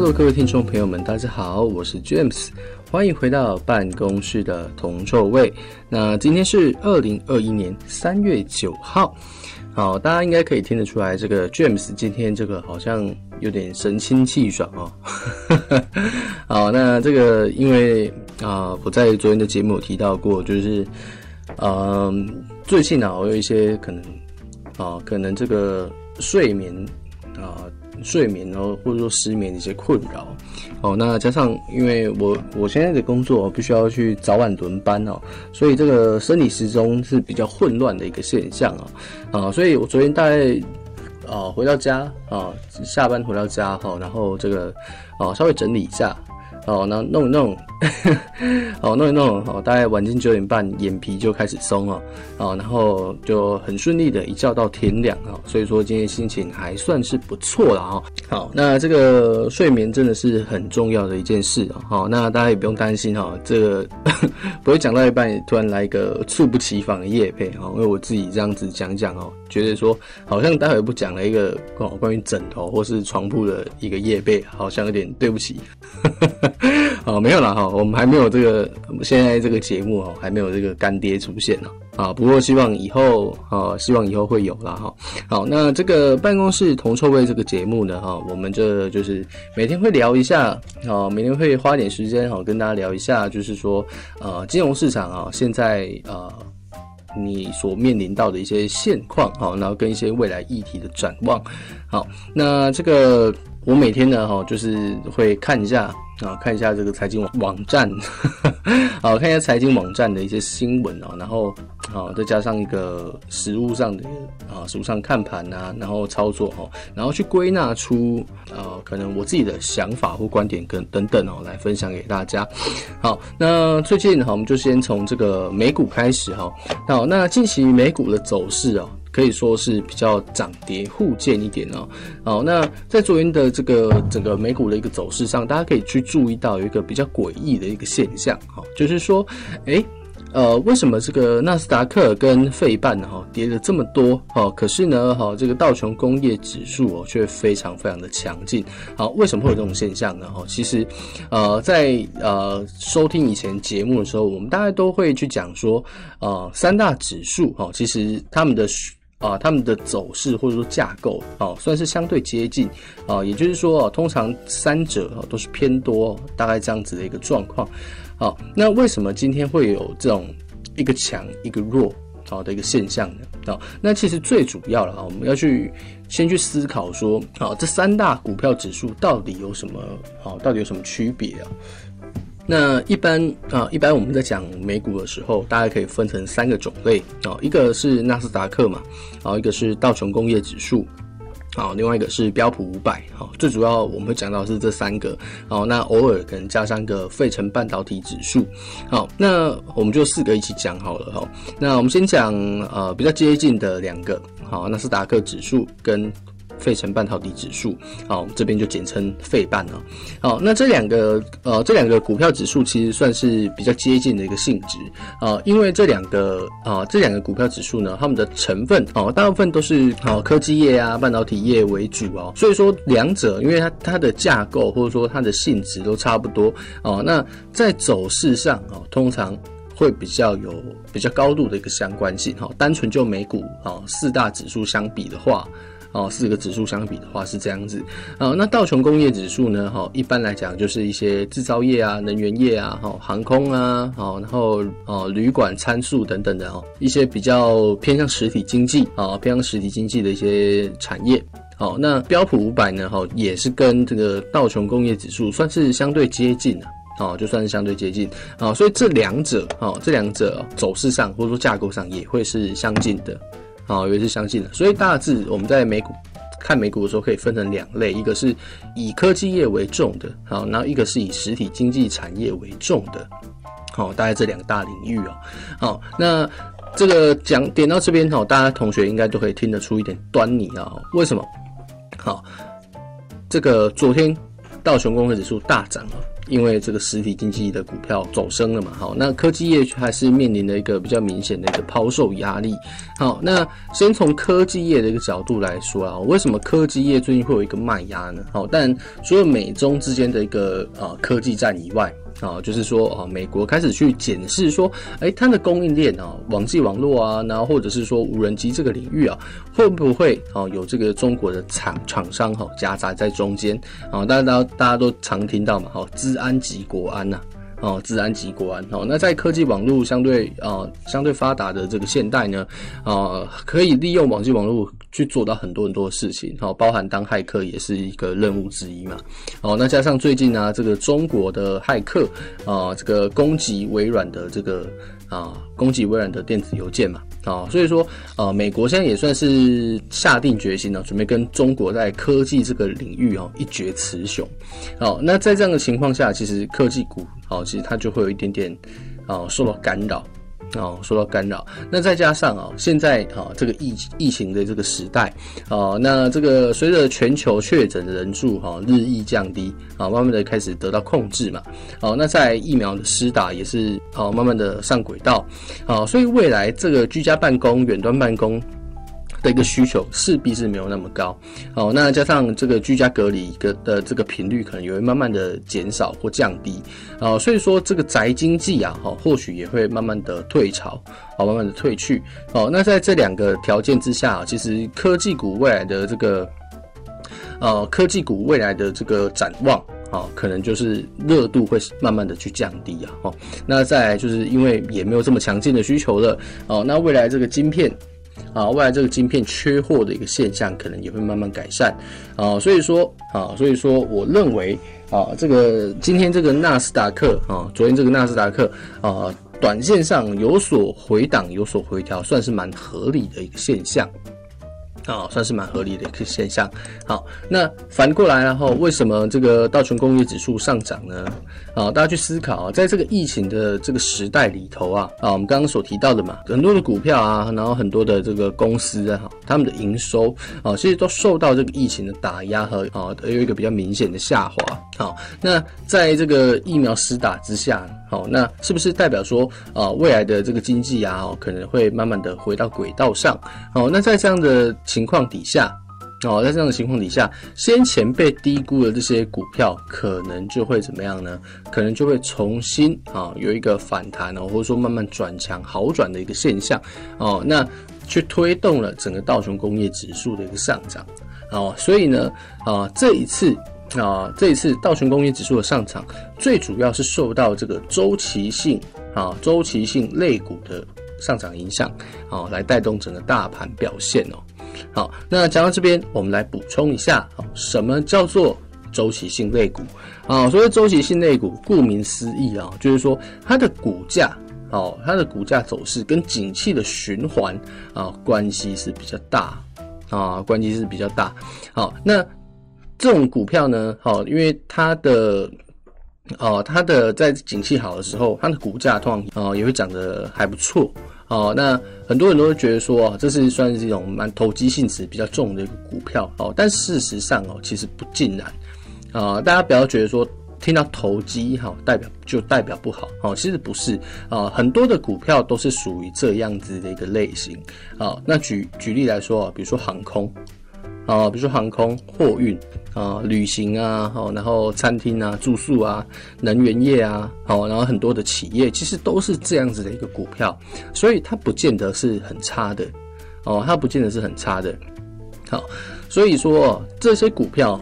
各位听众朋友们，大家好，我是 James，欢迎回到办公室的铜臭味。那今天是二零二一年三月九号，好，大家应该可以听得出来，这个 James 今天这个好像有点神清气爽哦。好，那这个因为啊、我在昨天的节目有提到过，就是嗯、呃，最近啊，我有一些可能啊、可能这个睡眠。啊睡眠哦，或者说失眠的一些困扰哦，那加上因为我我现在的工作必须要去早晚轮班哦，所以这个生理时钟是比较混乱的一个现象啊啊，所以我昨天大概啊回到家啊，下班回到家哈，然后这个啊稍微整理一下。哦，那弄一弄，哦，弄一弄，哦，大概晚间九点半，眼皮就开始松了，哦，然后就很顺利的一觉到天亮啊，所以说今天心情还算是不错了哈。好，那这个睡眠真的是很重要的一件事啊。好，那大家也不用担心哈，这个 不会讲到一半突然来一个猝不及防的夜配哈，因为我自己这样子讲讲哦，觉得说好像待会不讲了一个哦关于枕头或是床铺的一个夜配，好像有点对不起。好，没有了哈，我们还没有这个，现在这个节目哦，还没有这个干爹出现呢。啊，不过希望以后啊，希望以后会有了哈。好，那这个办公室铜臭味这个节目呢，哈，我们这就是每天会聊一下，啊，每天会花点时间哈，跟大家聊一下，就是说，呃，金融市场啊，现在呃，你所面临到的一些现况，哈，然后跟一些未来议题的展望。好，那这个。我每天呢，哈，就是会看一下啊，看一下这个财经网网站，好，看一下财经网站的一些新闻啊，然后啊，再加上一个实物上的啊，实务上看盘啊，然后操作哈，然后去归纳出啊，可能我自己的想法或观点跟等等哦，来分享给大家。好，那最近哈，我们就先从这个美股开始哈。好，那近期美股的走势啊。可以说是比较涨跌互见一点哦。好，那在昨天的这个整个美股的一个走势上，大家可以去注意到有一个比较诡异的一个现象，哈，就是说，诶，呃，为什么这个纳斯达克跟费半哈跌了这么多？哦，可是呢，哈，这个道琼工业指数哦却非常非常的强劲。好，为什么会有这种现象呢？哈，其实，呃，在呃收听以前节目的时候，我们大概都会去讲说，呃，三大指数哈，其实他们的。啊，他们的走势或者说架构啊，算是相对接近啊，也就是说啊，通常三者啊都是偏多，大概这样子的一个状况。好，那为什么今天会有这种一个强一个弱好的一个现象呢？啊，那其实最主要了啊，我们要去先去思考说，啊，这三大股票指数到底有什么啊，到底有什么区别啊？那一般啊，一般我们在讲美股的时候，大概可以分成三个种类啊，一个是纳斯达克嘛，然后一个是道琼工业指数，好，另外一个是标普五百，好，最主要我们会讲到是这三个，好，那偶尔可能加上个费城半导体指数，好，那我们就四个一起讲好了哈，那我们先讲呃比较接近的两个，好，纳斯达克指数跟。费城半导体指数，好，这边就简称费半啊。好，那这两个呃，这两个股票指数其实算是比较接近的一个性质啊，因为这两个啊，这两个股票指数呢，它们的成分哦，大部分都是啊科技业啊、半导体业为主哦，所以说两者因为它它的架构或者说它的性质都差不多哦，那在走势上哦，通常会比较有比较高度的一个相关性哈。单纯就美股啊四大指数相比的话。哦，四个指数相比的话是这样子，啊，那道琼工业指数呢？哈，一般来讲就是一些制造业啊、能源业啊、哈、航空啊、好，然后哦，旅馆、餐宿等等的哦，一些比较偏向实体经济啊，偏向实体经济的一些产业。好，那标普五百呢？哈，也是跟这个道琼工业指数算是相对接近的，哦，就算是相对接近啊，所以这两者，哦，这两者走势上或者说架构上也会是相近的。啊，也是相信的，所以大致我们在美股看美股的时候，可以分成两类，一个是以科技业为重的，好，然后一个是以实体经济产业为重的，好，大概这两大领域哦。好，那这个讲点到这边哈，大家同学应该都可以听得出一点端倪啊。为什么？好，这个昨天道琼工业指数大涨了。因为这个实体经济的股票走升了嘛，好，那科技业还是面临了一个比较明显的一个抛售压力。好，那先从科技业的一个角度来说啊，为什么科技业最近会有一个卖压呢？好，但除了美中之间的一个呃科技战以外，啊，就是说啊，美国开始去检视说，哎，它的供应链啊，网际网络啊，然后或者是说无人机这个领域啊，会不会啊有这个中国的厂厂商哈夹杂在中间啊？大家大家都常听到嘛，哈，治安即国安呐。哦，治安机关。哦，那在科技网络相对呃相对发达的这个现代呢，啊、可以利用网际网络去做到很多很多的事情。哦，包含当骇客也是一个任务之一嘛。哦，那加上最近呢、这个中国的骇客啊、这个攻击微软的这个啊、攻击微软的电子邮件嘛。啊、所以说呃，美国现在也算是下定决心了，准备跟中国在科技这个领域哦一决雌雄。好、那在这样的情况下，其实科技股。好，其实它就会有一点点，啊，受到干扰，哦，受到干扰。那再加上啊，现在啊，这个疫疫情的这个时代，啊，那这个随着全球确诊的人数哈日益降低，啊，慢慢的开始得到控制嘛。哦，那在疫苗的施打也是哦，慢慢的上轨道。啊，所以未来这个居家办公、远端办公。的一个需求势必是没有那么高，好，那加上这个居家隔离的的这个频率可能也会慢慢的减少或降低，啊，所以说这个宅经济啊，哈，或许也会慢慢的退潮，好，慢慢的退去，好，那在这两个条件之下，其实科技股未来的这个，呃，科技股未来的这个展望，啊，可能就是热度会慢慢的去降低啊，哦，那再来就是因为也没有这么强劲的需求了，哦，那未来这个晶片。啊，未来这个晶片缺货的一个现象可能也会慢慢改善啊，所以说啊，所以说我认为啊，这个今天这个纳斯达克啊，昨天这个纳斯达克啊，短线上有所回档，有所回调，算是蛮合理的一个现象。啊、算是蛮合理的一个现象。好，那反过来然后，为什么这个道琼工业指数上涨呢？啊，大家去思考啊，在这个疫情的这个时代里头啊，啊，我们刚刚所提到的嘛，很多的股票啊，然后很多的这个公司啊，他们的营收啊，其实都受到这个疫情的打压和啊，有一个比较明显的下滑。好，那在这个疫苗施打之下，好，那是不是代表说啊，未来的这个经济啊，可能会慢慢的回到轨道上？好，那在这样的情况底下，哦，在这样的情况底下，先前被低估的这些股票，可能就会怎么样呢？可能就会重新啊有一个反弹哦，或者说慢慢转强、好转的一个现象哦，那去推动了整个道琼工业指数的一个上涨哦，所以呢，啊这一次。啊，这一次道琼工业指数的上涨，最主要是受到这个周期性啊周期性类股的上涨影响，啊，来带动整个大盘表现哦。好，那讲到这边，我们来补充一下，什么叫做周期性类股啊？所谓周期性类股，顾名思义啊，就是说它的股价，哦，它的股价走势跟景气的循环啊关系是比较大啊，关系是比较大。好，那。这种股票呢，好，因为它的，哦，它的在景气好的时候，它的股价通常哦也会涨得还不错，哦，那很多人都会觉得说，这是算是一种蛮投机性质比较重的一个股票，哦，但事实上哦，其实不尽然，啊，大家不要觉得说听到投机哈，代表就代表不好，哦，其实不是，啊，很多的股票都是属于这样子的一个类型，啊，那举举例来说啊，比如说航空。啊，比如说航空、货运啊、旅行啊，好，然后餐厅啊、住宿啊、能源业啊，好，然后很多的企业其实都是这样子的一个股票，所以它不见得是很差的哦，它不见得是很差的。好，所以说这些股票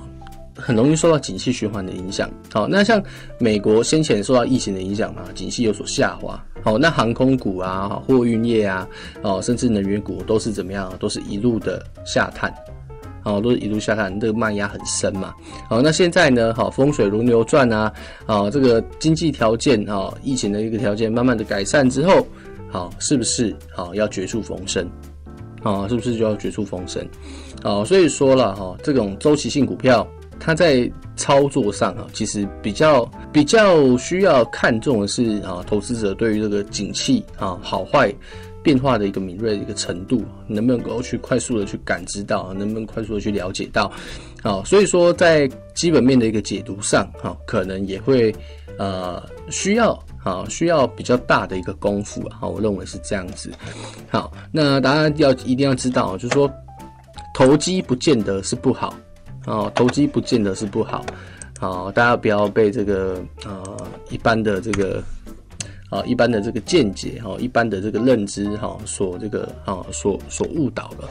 很容易受到景气循环的影响。好，那像美国先前受到疫情的影响嘛，景气有所下滑。好，那航空股啊、货运业啊，哦，甚至能源股都是怎么样？都是一路的下探。哦，都是一路下探，这个卖压很深嘛。好，那现在呢？好，风水轮流转啊。啊，这个经济条件啊，疫情的一个条件慢慢的改善之后，好，是不是好要绝处逢生？啊，是不是就要绝处逢生？啊，所以说了哈，这种周期性股票，它在操作上啊，其实比较比较需要看重的是啊，投资者对于这个景气啊好坏。变化的一个敏锐的一个程度，能不能够去快速的去感知到，能不能快速的去了解到，好，所以说在基本面的一个解读上，哈，可能也会呃需要啊需要比较大的一个功夫啊，我认为是这样子。好，那大家要一定要知道，就是说投机不见得是不好，哦，投机不见得是不好，好，大家不要被这个呃一般的这个。啊，一般的这个见解哈，一般的这个认知哈，所这个啊，所所误导了。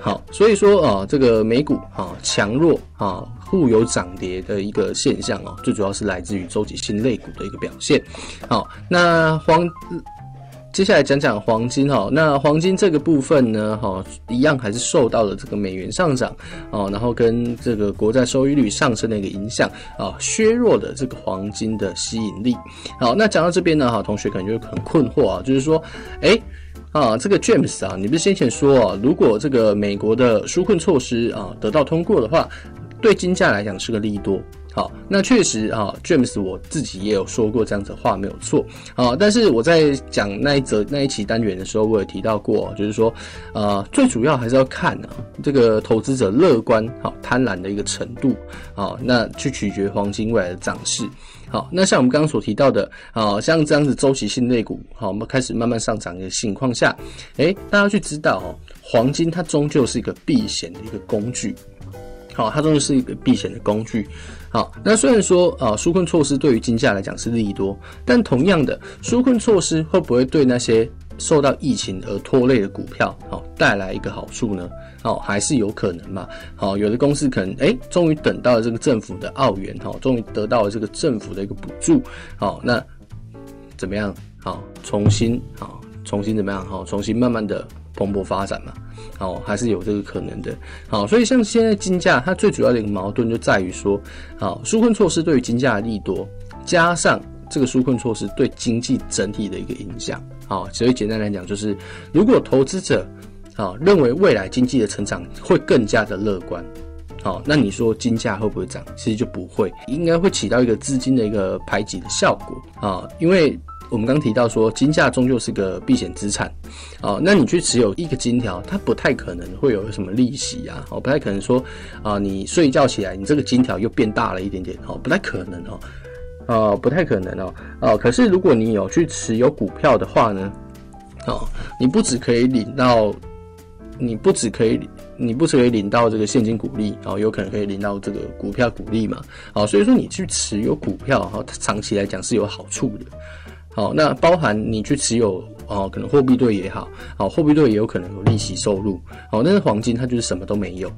好，所以说啊，这个美股啊强弱啊互有涨跌的一个现象啊，最主要是来自于周期性类股的一个表现。好，那黄。接下来讲讲黄金哈，那黄金这个部分呢，哈，一样还是受到了这个美元上涨哦，然后跟这个国债收益率上升的一个影响啊，削弱的这个黄金的吸引力。好，那讲到这边呢，哈，同学可能就很困惑啊，就是说，诶啊，这个 James 啊，你不是先前说啊，如果这个美国的纾困措施啊得到通过的话，对金价来讲是个利多。好，那确实啊，James 我自己也有说过这样子的话，没有错啊。但是我在讲那一则那一期单元的时候，我有提到过，就是说，呃，最主要还是要看啊，这个投资者乐观、好贪婪的一个程度啊，那去取决黄金未来的涨势。好，那像我们刚刚所提到的，好，像这样子周期性类股，好，我们开始慢慢上涨的情况下，诶，大家去知道哦，黄金它终究是一个避险的一个工具。好，它终究是一个避险的工具。好，那虽然说啊，纾困措施对于金价来讲是利多，但同样的，纾困措施会不会对那些受到疫情而拖累的股票，好带来一个好处呢？好，还是有可能嘛？好，有的公司可能哎，终于等到了这个政府的澳元，哈，终于得到了这个政府的一个补助，好，那怎么样？好，重新好，重新怎么样？好，重新慢慢的。蓬勃发展嘛，好，还是有这个可能的，好，所以像现在金价，它最主要的一个矛盾就在于说，好，纾困措施对于金价的利多，加上这个纾困措施对经济整体的一个影响，好，所以简单来讲就是，如果投资者啊认为未来经济的成长会更加的乐观，好，那你说金价会不会涨？其实就不会，应该会起到一个资金的一个排挤的效果啊，因为。我们刚提到说，金价终究是个避险资产，哦，那你去持有一个金条，它不太可能会有什么利息啊，哦，不太可能说，啊，你睡一觉起来，你这个金条又变大了一点点，哦，不太可能哦，哦，不太可能哦，哦，可是如果你有去持有股票的话呢，哦，你不只可以领到，你不只可以，你不只可以领到这个现金股利，哦，有可能可以领到这个股票股利嘛，哦，所以说你去持有股票，哈，它长期来讲是有好处的。好，那包含你去持有哦，可能货币对也好，好货币对也有可能有利息收入，好，但是黄金它就是什么都没有，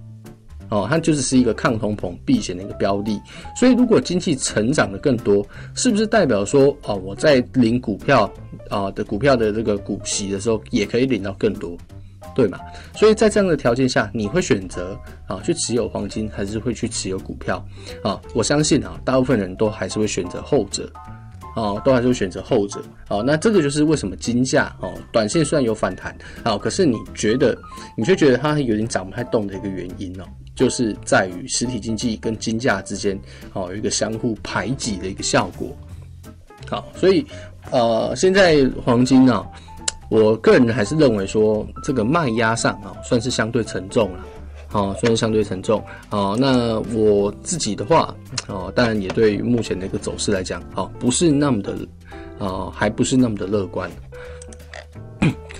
哦，它就是是一个抗通膨避险的一个标的，所以如果经济成长的更多，是不是代表说哦，我在领股票啊的股票的这个股息的时候，也可以领到更多，对吗？所以在这样的条件下，你会选择啊去持有黄金，还是会去持有股票？啊，我相信啊，大部分人都还是会选择后者。哦，都还是会选择后者。哦，那这个就是为什么金价哦，短线虽然有反弹，哦，可是你觉得你却觉得它有点涨不太动的一个原因哦，就是在于实体经济跟金价之间哦有一个相互排挤的一个效果。好，所以呃，现在黄金呢，我个人还是认为说这个卖压上啊，算是相对沉重了。好，虽然相对沉重，好，那我自己的话，哦，当然也对于目前的一个走势来讲，好，不是那么的，啊，还不是那么的乐观。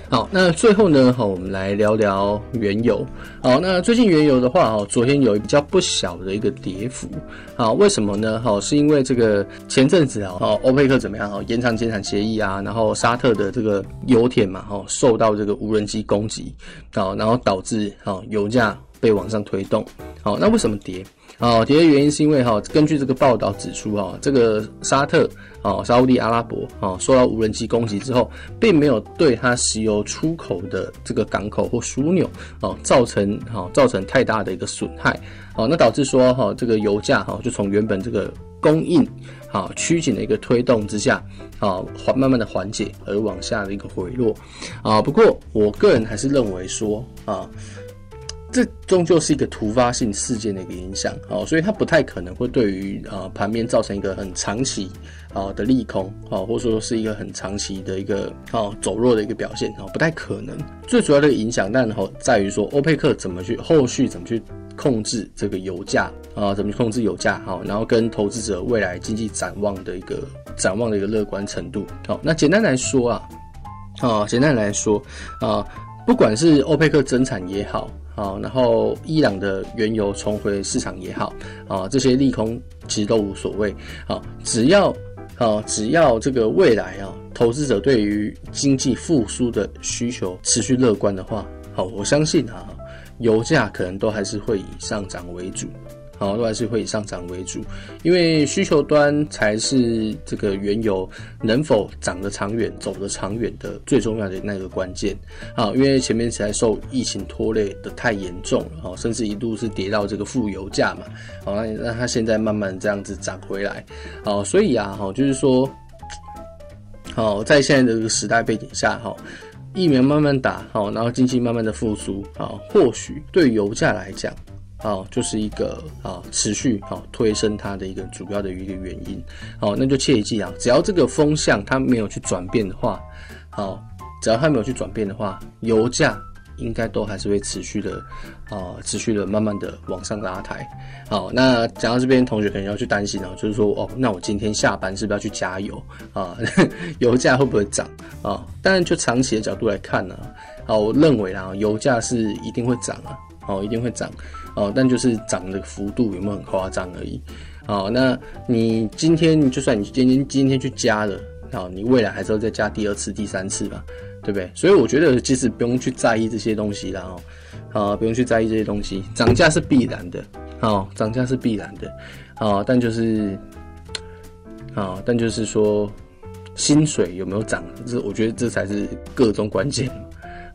好，那最后呢，好，我们来聊聊原油。好，那最近原油的话，哦，昨天有比较不小的一个跌幅。好，为什么呢？好，是因为这个前阵子啊，哦，欧佩克怎么样？哦，延长减产协议啊，然后沙特的这个油田嘛，哦，受到这个无人机攻击，好，然后导致哦油价。被往上推动，好，那为什么跌？哦，跌的原因是因为哈，根据这个报道指出哈，这个沙特哦，沙乌地阿拉伯哦，受到无人机攻击之后，并没有对它石油出口的这个港口或枢纽哦，造成哈造成太大的一个损害，哦，那导致说哈，这个油价哈就从原本这个供应啊趋紧的一个推动之下啊缓慢慢的缓解而往下的一个回落啊，不过我个人还是认为说啊。这终究是一个突发性事件的一个影响，哦，所以它不太可能会对于啊盘面造成一个很长期啊的利空，哦，或者说是一个很长期的一个哦走弱的一个表现，哦，不太可能。最主要的影响，但哦在于说欧佩克怎么去后续怎么去控制这个油价啊，怎么去控制油价？好，然后跟投资者未来经济展望的一个展望的一个乐观程度。好，那简单来说啊，啊，简单来说啊，不管是欧佩克增产也好，好，然后伊朗的原油重回市场也好，啊，这些利空其实都无所谓。好，只要啊，只要这个未来啊，投资者对于经济复苏的需求持续乐观的话，好，我相信啊。油价可能都还是会以上涨为主，好，都还是会以上涨为主，因为需求端才是这个原油能否涨得长远、走得长远的最重要的那个关键。好，因为前面实在受疫情拖累的太严重了，哈，甚至一度是跌到这个负油价嘛，好，那那它现在慢慢这样子涨回来，好，所以啊，哈，就是说，好，在现在的这个时代背景下，哈。疫苗慢慢打好，然后经济慢慢的复苏啊，或许对油价来讲，啊，就是一个啊持续啊推升它的一个主要的一个原因。好，那就切记啊，只要这个风向它没有去转变的话，好，只要它没有去转变的话，油价。应该都还是会持续的，啊、持续的慢慢的往上拉抬。好，那讲到这边，同学可能要去担心哦，就是说，哦，那我今天下班是不是要去加油啊？油价会不会涨啊？当然，就长期的角度来看呢，啊，我认为啊，油价是一定会涨啊，哦，一定会涨，哦，但就是涨的幅度有没有很夸张而已。哦，那你今天就算你今天今天去加了，啊，你未来还是要再加第二次、第三次吧。对不对？所以我觉得其实不用去在意这些东西啦，哦，啊，不用去在意这些东西，涨价是必然的，哦，涨价是必然的，啊，但就是，啊，但就是说，薪水有没有涨？这我觉得这才是个中关键，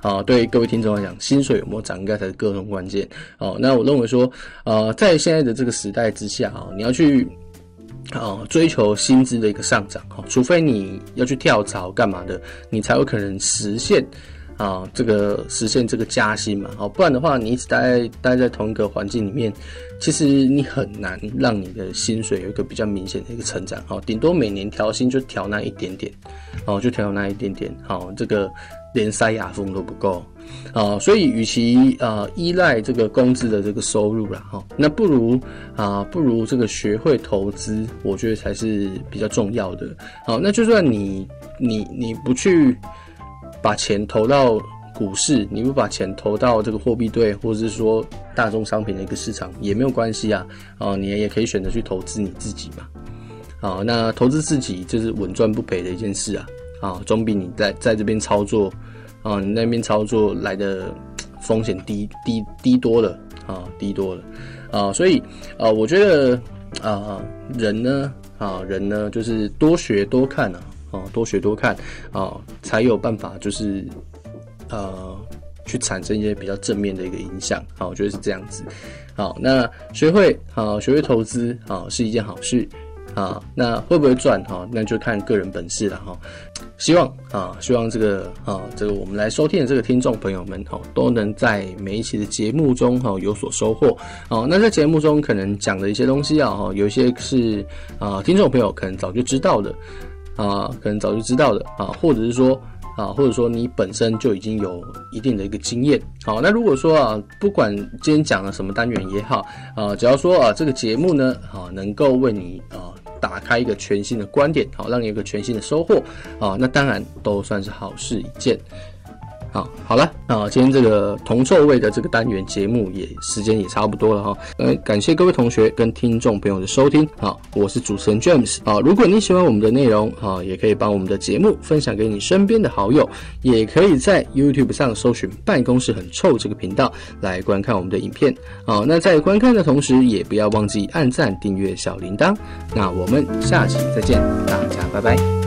啊，对各位听众来讲，薪水有没有涨，应该才是个中关键。哦，那我认为说，呃，在现在的这个时代之下，啊，你要去。啊，追求薪资的一个上涨，哈，除非你要去跳槽干嘛的，你才有可能实现啊，这个实现这个加薪嘛，好，不然的话，你一直待待在同一个环境里面，其实你很难让你的薪水有一个比较明显的一个成长，好，顶多每年调薪就调那一点点，哦，就调那一点点，好，这个。连塞牙缝都不够啊，所以与其啊依赖这个工资的这个收入啦，哈，那不如啊不如这个学会投资，我觉得才是比较重要的。好，那就算你你你不去把钱投到股市，你不把钱投到这个货币对，或者是说大宗商品的一个市场也没有关系啊，啊，你也可以选择去投资你自己嘛。好，那投资自己就是稳赚不赔的一件事啊。啊，总比你在在这边操作，啊，你那边操作来的风险低低低多了，啊，低多了，啊，所以啊，我觉得啊，人呢，啊，人呢，就是多学多看啊，啊，多学多看啊，才有办法，就是呃，去产生一些比较正面的一个影响，啊，我觉得是这样子，好，那学会啊，学会投资啊，是一件好事。啊，那会不会赚哈？那就看个人本事了哈。希望啊，希望这个啊，这个我们来收听的这个听众朋友们哈，都能在每一期的节目中哈有所收获。哦，那在节目中可能讲的一些东西啊哈，有一些是啊听众朋友可能早就知道的啊，可能早就知道的啊，或者是说啊，或者说你本身就已经有一定的一个经验。好，那如果说啊，不管今天讲了什么单元也好啊，只要说啊这个节目呢啊能够为你啊。打开一个全新的观点，好，让你有个全新的收获，啊，那当然都算是好事一件。好，好了，啊，今天这个铜臭味的这个单元节目也时间也差不多了哈，呃，感谢各位同学跟听众朋友的收听，好，我是主持人 James，啊，如果你喜欢我们的内容，啊，也可以帮我们的节目分享给你身边的好友，也可以在 YouTube 上搜寻“办公室很臭”这个频道来观看我们的影片，好，那在观看的同时，也不要忘记按赞、订阅、小铃铛，那我们下期再见，大家拜拜。